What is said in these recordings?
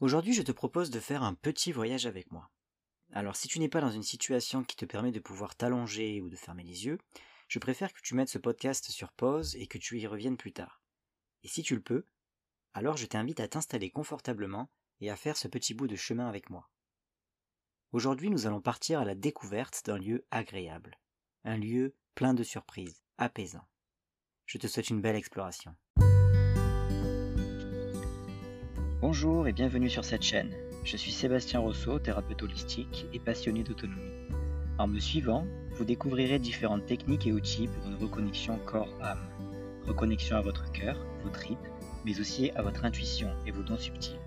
Aujourd'hui, je te propose de faire un petit voyage avec moi. Alors, si tu n'es pas dans une situation qui te permet de pouvoir t'allonger ou de fermer les yeux, je préfère que tu mettes ce podcast sur pause et que tu y reviennes plus tard. Et si tu le peux, alors je t'invite à t'installer confortablement et à faire ce petit bout de chemin avec moi. Aujourd'hui, nous allons partir à la découverte d'un lieu agréable, un lieu plein de surprises, apaisant. Je te souhaite une belle exploration. Bonjour et bienvenue sur cette chaîne. Je suis Sébastien Rousseau, thérapeute holistique et passionné d'autonomie. En me suivant, vous découvrirez différentes techniques et outils pour une reconnexion corps-âme. Reconnexion à votre cœur, vos tripes, mais aussi à votre intuition et vos dons subtils.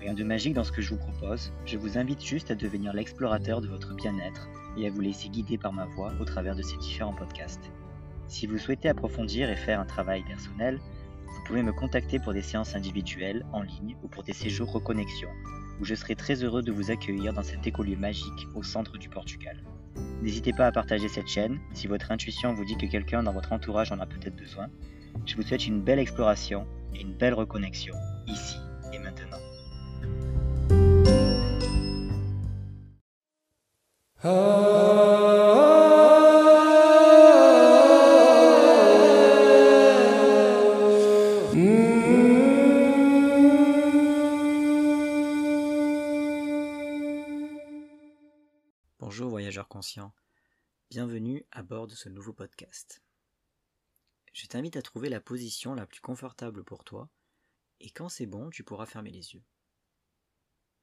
Rien de magique dans ce que je vous propose, je vous invite juste à devenir l'explorateur de votre bien-être et à vous laisser guider par ma voix au travers de ces différents podcasts. Si vous souhaitez approfondir et faire un travail personnel, vous pouvez me contacter pour des séances individuelles, en ligne ou pour des séjours reconnexion, où je serai très heureux de vous accueillir dans cet écolieu magique au centre du Portugal. N'hésitez pas à partager cette chaîne si votre intuition vous dit que quelqu'un dans votre entourage en a peut-être besoin. Je vous souhaite une belle exploration et une belle reconnexion, ici Bonjour voyageurs conscients, bienvenue à bord de ce nouveau podcast. Je t'invite à trouver la position la plus confortable pour toi et quand c'est bon, tu pourras fermer les yeux.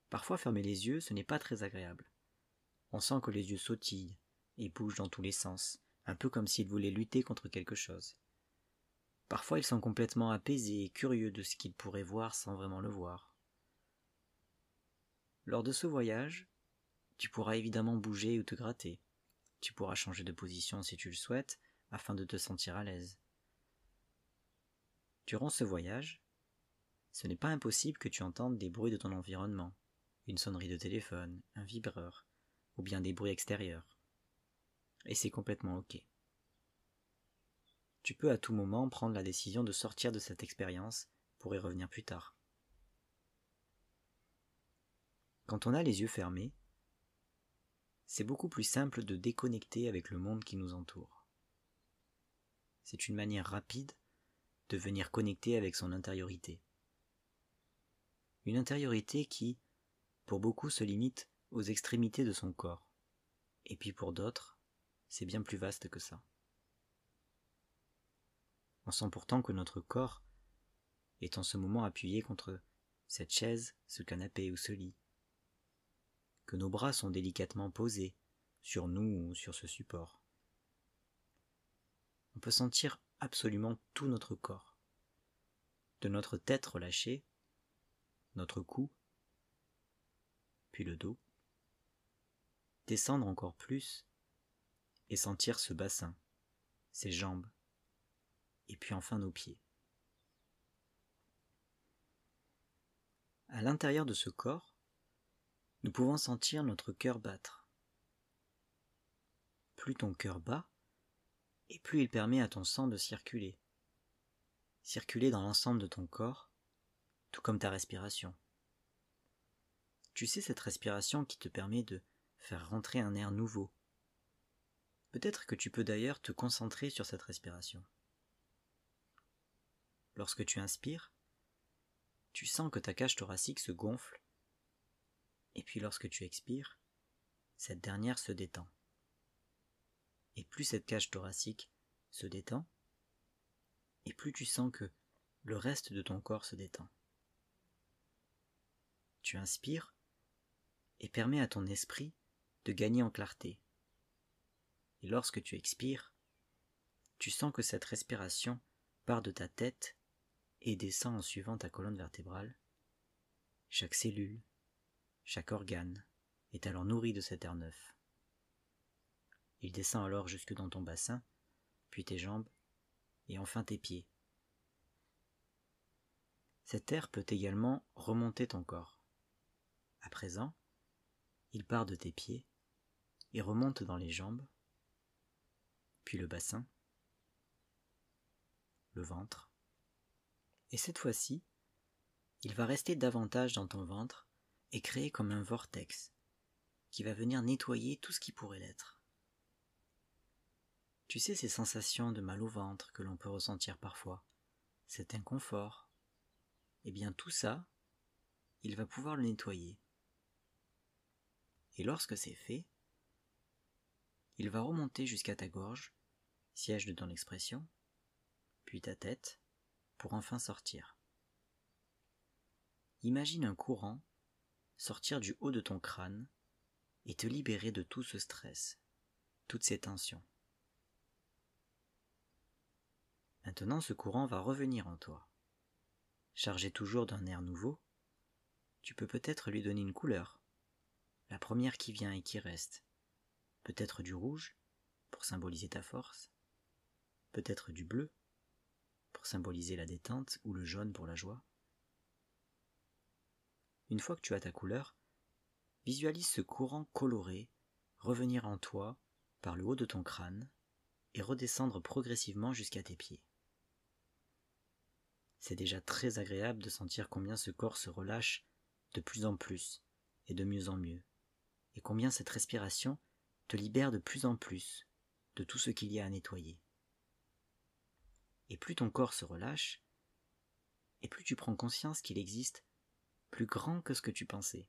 Parfois fermer les yeux, ce n'est pas très agréable. On sent que les yeux sautillent et bougent dans tous les sens, un peu comme s'ils voulaient lutter contre quelque chose. Parfois ils sont complètement apaisés et curieux de ce qu'ils pourraient voir sans vraiment le voir. Lors de ce voyage, tu pourras évidemment bouger ou te gratter. Tu pourras changer de position si tu le souhaites, afin de te sentir à l'aise. Durant ce voyage, ce n'est pas impossible que tu entendes des bruits de ton environnement, une sonnerie de téléphone, un vibreur, ou bien des bruits extérieurs. Et c'est complètement ok. Tu peux à tout moment prendre la décision de sortir de cette expérience pour y revenir plus tard. Quand on a les yeux fermés, c'est beaucoup plus simple de déconnecter avec le monde qui nous entoure. C'est une manière rapide de venir connecter avec son intériorité. Une intériorité qui, pour beaucoup, se limite aux extrémités de son corps. Et puis pour d'autres, c'est bien plus vaste que ça. On sent pourtant que notre corps est en ce moment appuyé contre cette chaise, ce canapé ou ce lit, que nos bras sont délicatement posés sur nous ou sur ce support. On peut sentir absolument tout notre corps, de notre tête relâchée, notre cou, puis le dos, descendre encore plus et sentir ce bassin, ses jambes, et puis enfin nos pieds. À l'intérieur de ce corps, nous pouvons sentir notre cœur battre. Plus ton cœur bat, et plus il permet à ton sang de circuler. Circuler dans l'ensemble de ton corps, tout comme ta respiration. Tu sais cette respiration qui te permet de faire rentrer un air nouveau. Peut-être que tu peux d'ailleurs te concentrer sur cette respiration. Lorsque tu inspires, tu sens que ta cage thoracique se gonfle et puis lorsque tu expires, cette dernière se détend. Et plus cette cage thoracique se détend, et plus tu sens que le reste de ton corps se détend. Tu inspires et permets à ton esprit de gagner en clarté. Et lorsque tu expires, tu sens que cette respiration part de ta tête et descend en suivant ta colonne vertébrale. Chaque cellule, chaque organe est alors nourri de cet air neuf. Il descend alors jusque dans ton bassin, puis tes jambes, et enfin tes pieds. Cet air peut également remonter ton corps. À présent, il part de tes pieds et remonte dans les jambes, puis le bassin, le ventre, et cette fois-ci, il va rester davantage dans ton ventre et créer comme un vortex qui va venir nettoyer tout ce qui pourrait l'être. Tu sais ces sensations de mal au ventre que l'on peut ressentir parfois, cet inconfort, eh bien tout ça, il va pouvoir le nettoyer. Et lorsque c'est fait, il va remonter jusqu'à ta gorge, siège de ton expression, puis ta tête, pour enfin sortir. Imagine un courant sortir du haut de ton crâne et te libérer de tout ce stress, toutes ces tensions. Maintenant ce courant va revenir en toi. Chargé toujours d'un air nouveau, tu peux peut-être lui donner une couleur, la première qui vient et qui reste, peut-être du rouge pour symboliser ta force, peut-être du bleu pour symboliser la détente ou le jaune pour la joie. Une fois que tu as ta couleur, visualise ce courant coloré revenir en toi par le haut de ton crâne et redescendre progressivement jusqu'à tes pieds. C'est déjà très agréable de sentir combien ce corps se relâche de plus en plus et de mieux en mieux, et combien cette respiration te libère de plus en plus de tout ce qu'il y a à nettoyer. Et plus ton corps se relâche, et plus tu prends conscience qu'il existe plus grand que ce que tu pensais.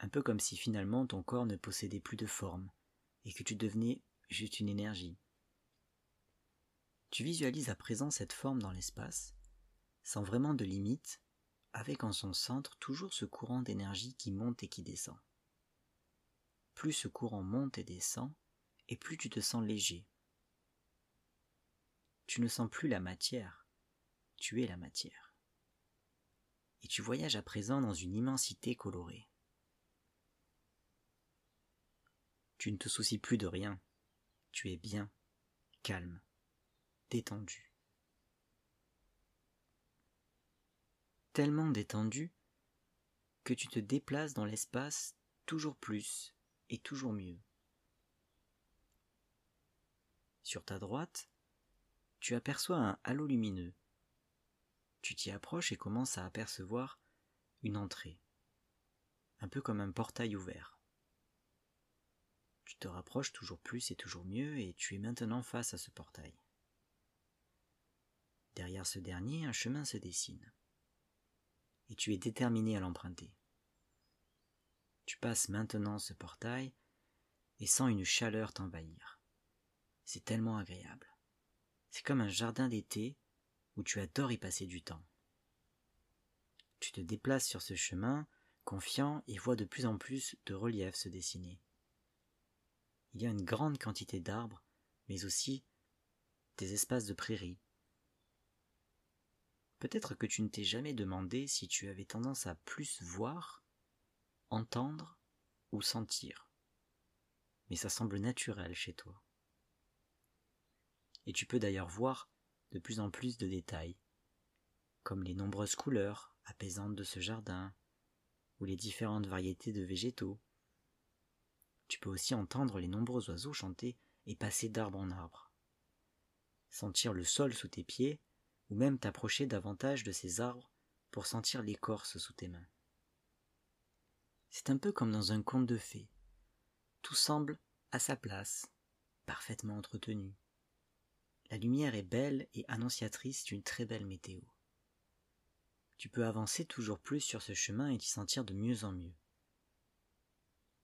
Un peu comme si finalement ton corps ne possédait plus de forme, et que tu devenais juste une énergie. Tu visualises à présent cette forme dans l'espace, sans vraiment de limite, avec en son centre toujours ce courant d'énergie qui monte et qui descend plus ce courant monte et descend, et plus tu te sens léger. Tu ne sens plus la matière, tu es la matière. Et tu voyages à présent dans une immensité colorée. Tu ne te soucies plus de rien, tu es bien, calme, détendu. Tellement détendu que tu te déplaces dans l'espace toujours plus et toujours mieux. Sur ta droite, tu aperçois un halo lumineux. Tu t'y approches et commences à apercevoir une entrée, un peu comme un portail ouvert. Tu te rapproches toujours plus et toujours mieux et tu es maintenant face à ce portail. Derrière ce dernier, un chemin se dessine. Et tu es déterminé à l'emprunter. Tu passes maintenant ce portail et sens une chaleur t'envahir. C'est tellement agréable. C'est comme un jardin d'été où tu adores y passer du temps. Tu te déplaces sur ce chemin, confiant, et vois de plus en plus de reliefs se dessiner. Il y a une grande quantité d'arbres, mais aussi des espaces de prairies. Peut-être que tu ne t'es jamais demandé si tu avais tendance à plus voir entendre ou sentir. Mais ça semble naturel chez toi. Et tu peux d'ailleurs voir de plus en plus de détails, comme les nombreuses couleurs apaisantes de ce jardin, ou les différentes variétés de végétaux. Tu peux aussi entendre les nombreux oiseaux chanter et passer d'arbre en arbre. Sentir le sol sous tes pieds, ou même t'approcher davantage de ces arbres pour sentir l'écorce sous tes mains. C'est un peu comme dans un conte de fées. Tout semble à sa place, parfaitement entretenu. La lumière est belle et annonciatrice d'une très belle météo. Tu peux avancer toujours plus sur ce chemin et t'y sentir de mieux en mieux.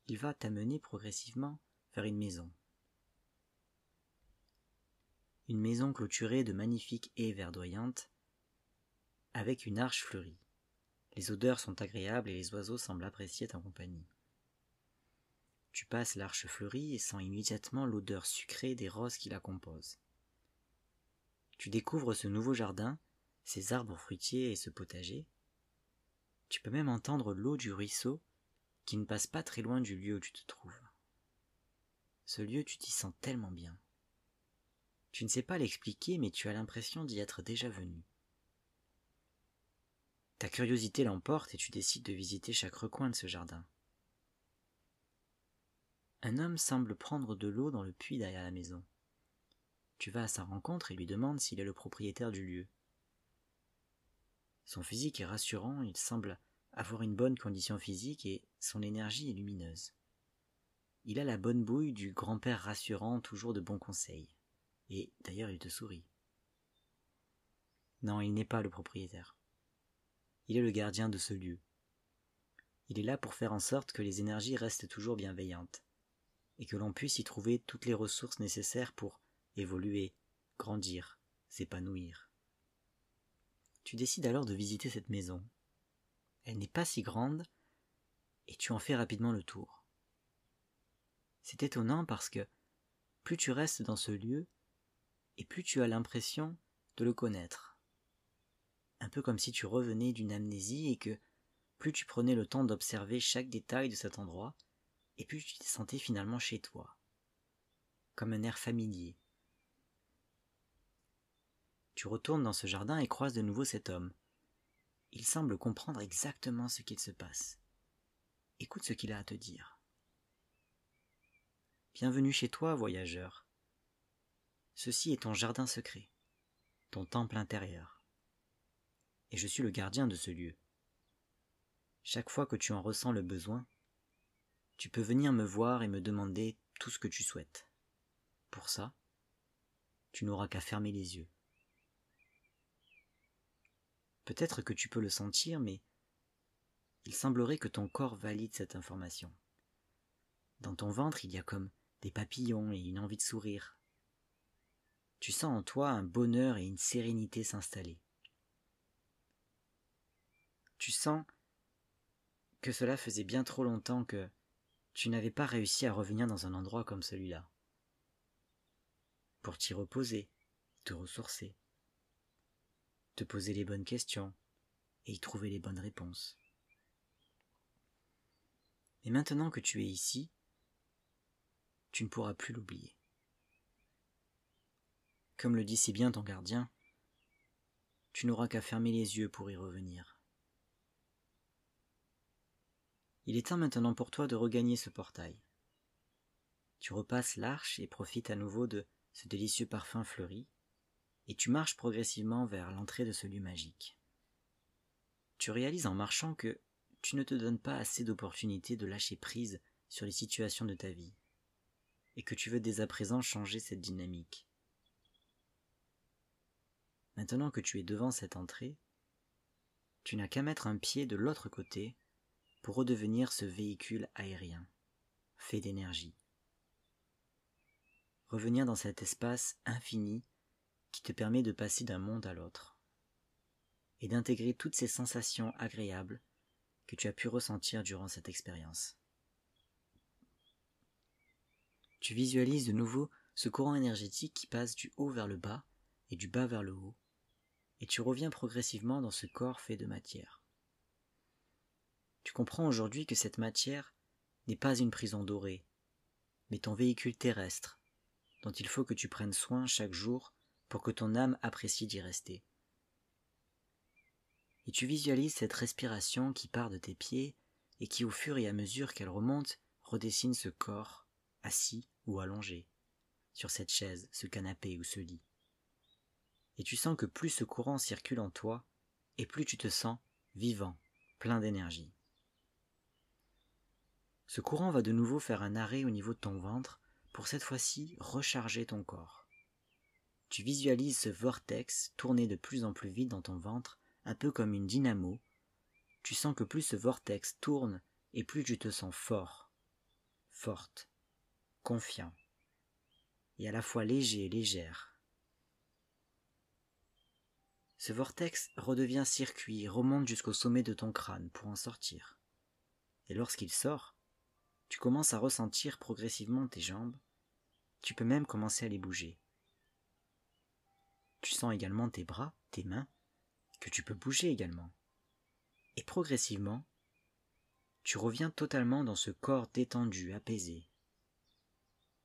Il va t'amener progressivement vers une maison. Une maison clôturée de magnifiques haies verdoyantes, avec une arche fleurie. Les odeurs sont agréables et les oiseaux semblent apprécier ta compagnie. Tu passes l'arche fleurie et sens immédiatement l'odeur sucrée des roses qui la composent. Tu découvres ce nouveau jardin, ces arbres fruitiers et ce potager. Tu peux même entendre l'eau du ruisseau qui ne passe pas très loin du lieu où tu te trouves. Ce lieu, tu t'y sens tellement bien. Tu ne sais pas l'expliquer, mais tu as l'impression d'y être déjà venu. Ta curiosité l'emporte et tu décides de visiter chaque recoin de ce jardin. Un homme semble prendre de l'eau dans le puits derrière la maison. Tu vas à sa rencontre et lui demandes s'il est le propriétaire du lieu. Son physique est rassurant, il semble avoir une bonne condition physique et son énergie est lumineuse. Il a la bonne bouille du grand-père rassurant, toujours de bons conseils. Et d'ailleurs il te sourit. Non, il n'est pas le propriétaire. Il est le gardien de ce lieu. Il est là pour faire en sorte que les énergies restent toujours bienveillantes, et que l'on puisse y trouver toutes les ressources nécessaires pour évoluer, grandir, s'épanouir. Tu décides alors de visiter cette maison. Elle n'est pas si grande, et tu en fais rapidement le tour. C'est étonnant parce que plus tu restes dans ce lieu, et plus tu as l'impression de le connaître. Un peu comme si tu revenais d'une amnésie et que plus tu prenais le temps d'observer chaque détail de cet endroit, et plus tu te sentais finalement chez toi, comme un air familier. Tu retournes dans ce jardin et croises de nouveau cet homme. Il semble comprendre exactement ce qu'il se passe. Écoute ce qu'il a à te dire. Bienvenue chez toi, voyageur. Ceci est ton jardin secret, ton temple intérieur. Et je suis le gardien de ce lieu. Chaque fois que tu en ressens le besoin, tu peux venir me voir et me demander tout ce que tu souhaites. Pour ça, tu n'auras qu'à fermer les yeux. Peut-être que tu peux le sentir, mais il semblerait que ton corps valide cette information. Dans ton ventre, il y a comme des papillons et une envie de sourire. Tu sens en toi un bonheur et une sérénité s'installer. Tu sens que cela faisait bien trop longtemps que tu n'avais pas réussi à revenir dans un endroit comme celui-là. Pour t'y reposer, te ressourcer te poser les bonnes questions et y trouver les bonnes réponses. Et maintenant que tu es ici, tu ne pourras plus l'oublier. Comme le dit si bien ton gardien, tu n'auras qu'à fermer les yeux pour y revenir. Il est temps maintenant pour toi de regagner ce portail. Tu repasses l'arche et profites à nouveau de ce délicieux parfum fleuri et tu marches progressivement vers l'entrée de ce lieu magique. Tu réalises en marchant que tu ne te donnes pas assez d'opportunités de lâcher prise sur les situations de ta vie, et que tu veux dès à présent changer cette dynamique. Maintenant que tu es devant cette entrée, tu n'as qu'à mettre un pied de l'autre côté pour redevenir ce véhicule aérien, fait d'énergie. Revenir dans cet espace infini qui te permet de passer d'un monde à l'autre et d'intégrer toutes ces sensations agréables que tu as pu ressentir durant cette expérience. Tu visualises de nouveau ce courant énergétique qui passe du haut vers le bas et du bas vers le haut, et tu reviens progressivement dans ce corps fait de matière. Tu comprends aujourd'hui que cette matière n'est pas une prison dorée, mais ton véhicule terrestre, dont il faut que tu prennes soin chaque jour pour que ton âme apprécie d'y rester. Et tu visualises cette respiration qui part de tes pieds et qui au fur et à mesure qu'elle remonte redessine ce corps, assis ou allongé, sur cette chaise, ce canapé ou ce lit. Et tu sens que plus ce courant circule en toi, et plus tu te sens vivant, plein d'énergie. Ce courant va de nouveau faire un arrêt au niveau de ton ventre pour cette fois-ci recharger ton corps. Tu visualises ce vortex tourner de plus en plus vite dans ton ventre, un peu comme une dynamo. Tu sens que plus ce vortex tourne et plus tu te sens fort, forte, confiant, et à la fois léger et légère. Ce vortex redevient circuit remonte jusqu'au sommet de ton crâne pour en sortir. Et lorsqu'il sort, tu commences à ressentir progressivement tes jambes, tu peux même commencer à les bouger. Tu sens également tes bras, tes mains, que tu peux bouger également. Et progressivement, tu reviens totalement dans ce corps détendu, apaisé.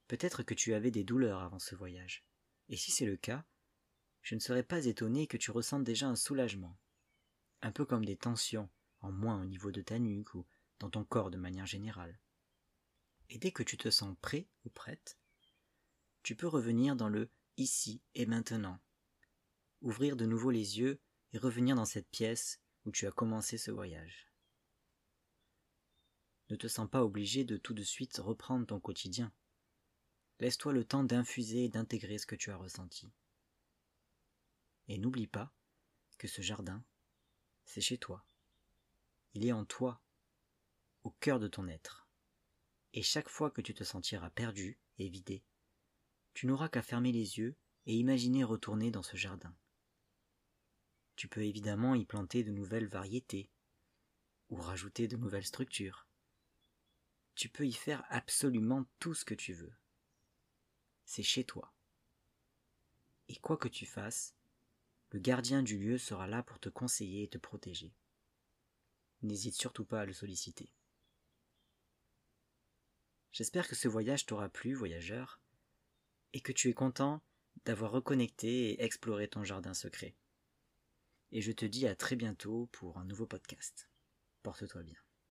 Peut-être que tu avais des douleurs avant ce voyage. Et si c'est le cas, je ne serais pas étonné que tu ressentes déjà un soulagement, un peu comme des tensions en moins au niveau de ta nuque ou dans ton corps de manière générale. Et dès que tu te sens prêt ou prête, tu peux revenir dans le ici et maintenant, ouvrir de nouveau les yeux et revenir dans cette pièce où tu as commencé ce voyage. Ne te sens pas obligé de tout de suite reprendre ton quotidien. Laisse-toi le temps d'infuser et d'intégrer ce que tu as ressenti. Et n'oublie pas que ce jardin, c'est chez toi. Il est en toi, au cœur de ton être. Et chaque fois que tu te sentiras perdu et vidé, tu n'auras qu'à fermer les yeux et imaginer retourner dans ce jardin. Tu peux évidemment y planter de nouvelles variétés ou rajouter de nouvelles structures. Tu peux y faire absolument tout ce que tu veux. C'est chez toi. Et quoi que tu fasses, le gardien du lieu sera là pour te conseiller et te protéger. N'hésite surtout pas à le solliciter. J'espère que ce voyage t'aura plu, voyageur, et que tu es content d'avoir reconnecté et exploré ton jardin secret. Et je te dis à très bientôt pour un nouveau podcast. Porte-toi bien.